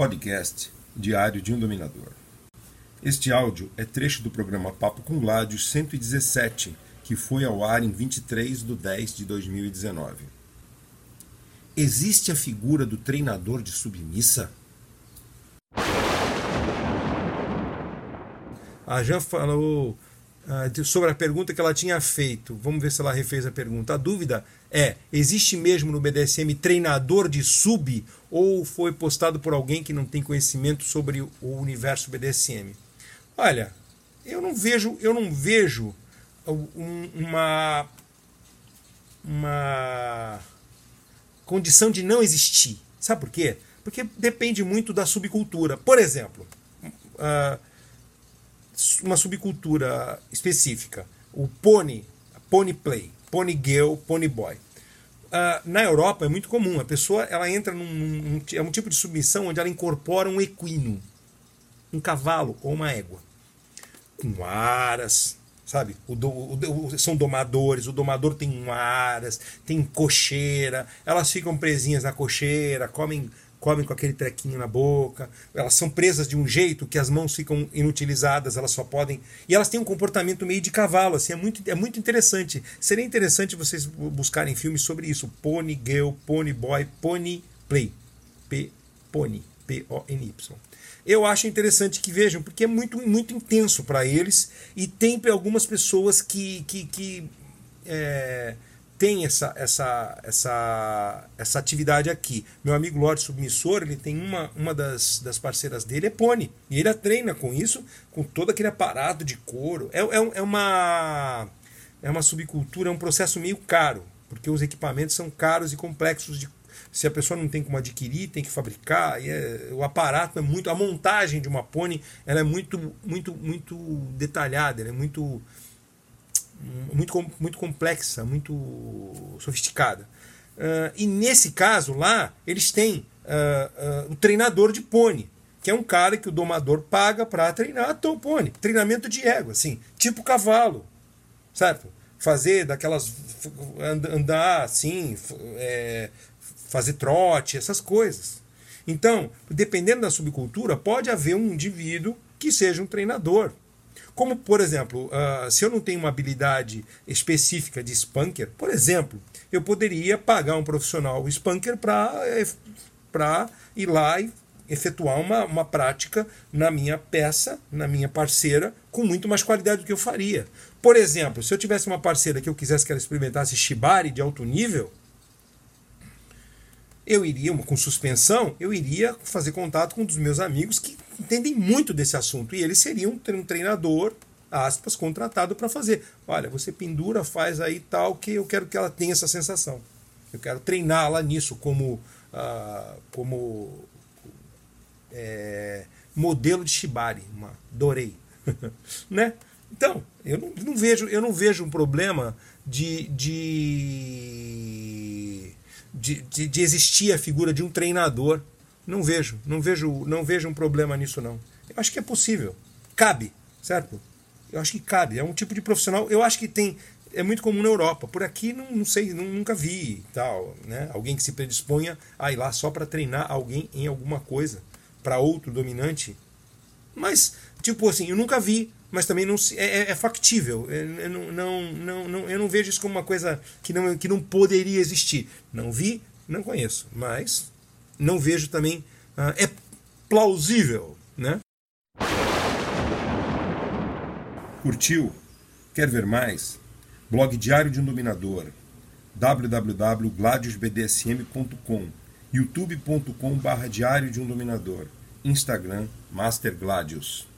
Podcast Diário de um Dominador. Este áudio é trecho do programa Papo com Gládios 117, que foi ao ar em 23 de 10 de 2019. Existe a figura do treinador de submissa? A Jan falou sobre a pergunta que ela tinha feito. Vamos ver se ela refez a pergunta. A dúvida é: existe mesmo no BDSM treinador de sub ou foi postado por alguém que não tem conhecimento sobre o universo BDSM? Olha, eu não vejo, eu não vejo uma uma condição de não existir. Sabe por quê? Porque depende muito da subcultura. Por exemplo, uh, uma subcultura específica. O pony, pony play, pony girl, pony boy. Uh, na Europa é muito comum. A pessoa ela entra num, num, é um tipo de submissão onde ela incorpora um equino, um cavalo ou uma égua, com aras, sabe? O, do, o, são domadores. O domador tem aras, tem cocheira. Elas ficam presinhas na cocheira, comem comem com aquele trequinho na boca, elas são presas de um jeito que as mãos ficam inutilizadas, elas só podem. E elas têm um comportamento meio de cavalo, assim, é muito, é muito interessante. Seria interessante vocês buscarem filmes sobre isso: Pony Girl, Pony Boy, Pony Play. P Pony, P-O-N-Y. Eu acho interessante que vejam, porque é muito, muito intenso para eles e tem algumas pessoas que. que, que é, tem essa, essa, essa, essa atividade aqui. Meu amigo Lorde Submissor, ele tem uma, uma das, das parceiras dele, é Pony. E ele a treina com isso, com todo aquele aparato de couro. É, é, é, uma, é uma subcultura, é um processo meio caro, porque os equipamentos são caros e complexos de se a pessoa não tem como adquirir, tem que fabricar. E é, o aparato é muito. A montagem de uma pônei ela é muito, muito, muito detalhada, é muito muito, muito complexa, muito sofisticada. Uh, e nesse caso lá, eles têm uh, uh, o treinador de pônei, que é um cara que o domador paga para treinar o pônei. Treinamento de ego, assim, tipo cavalo, certo? Fazer daquelas. andar assim, é, fazer trote, essas coisas. Então, dependendo da subcultura, pode haver um indivíduo que seja um treinador. Como, por exemplo, uh, se eu não tenho uma habilidade específica de spanker, por exemplo, eu poderia pagar um profissional spanker para ir lá e efetuar uma, uma prática na minha peça, na minha parceira, com muito mais qualidade do que eu faria. Por exemplo, se eu tivesse uma parceira que eu quisesse que ela experimentasse shibari de alto nível, eu iria, com suspensão, eu iria fazer contato com um dos meus amigos que entendem muito desse assunto. E eles seriam um treinador, aspas, contratado para fazer. Olha, você pendura, faz aí tal, que eu quero que ela tenha essa sensação. Eu quero treiná-la nisso como, uh, como é, modelo de Shibari. Uma, adorei. né? Então, eu não, não, vejo, eu não vejo um problema de, de de, de, de existir a figura de um treinador. Não vejo, não vejo, não vejo um problema nisso não. Eu acho que é possível, cabe, certo? Eu acho que cabe. É um tipo de profissional. Eu acho que tem é muito comum na Europa. Por aqui não, não sei, não, nunca vi tal, né? Alguém que se predisponha a ir lá só para treinar alguém em alguma coisa para outro dominante. Mas tipo assim, eu nunca vi mas também não é, é, é factível. Eu não, não, não, não, eu não vejo isso como uma coisa que não, que não poderia existir. Não vi, não conheço, mas não vejo também. Uh, é plausível, né? Curtiu? Quer ver mais? Blog Diário de um Dominador www.gladiusbdsm.com youtube.com barra Diário de um Dominador Instagram Master Gladius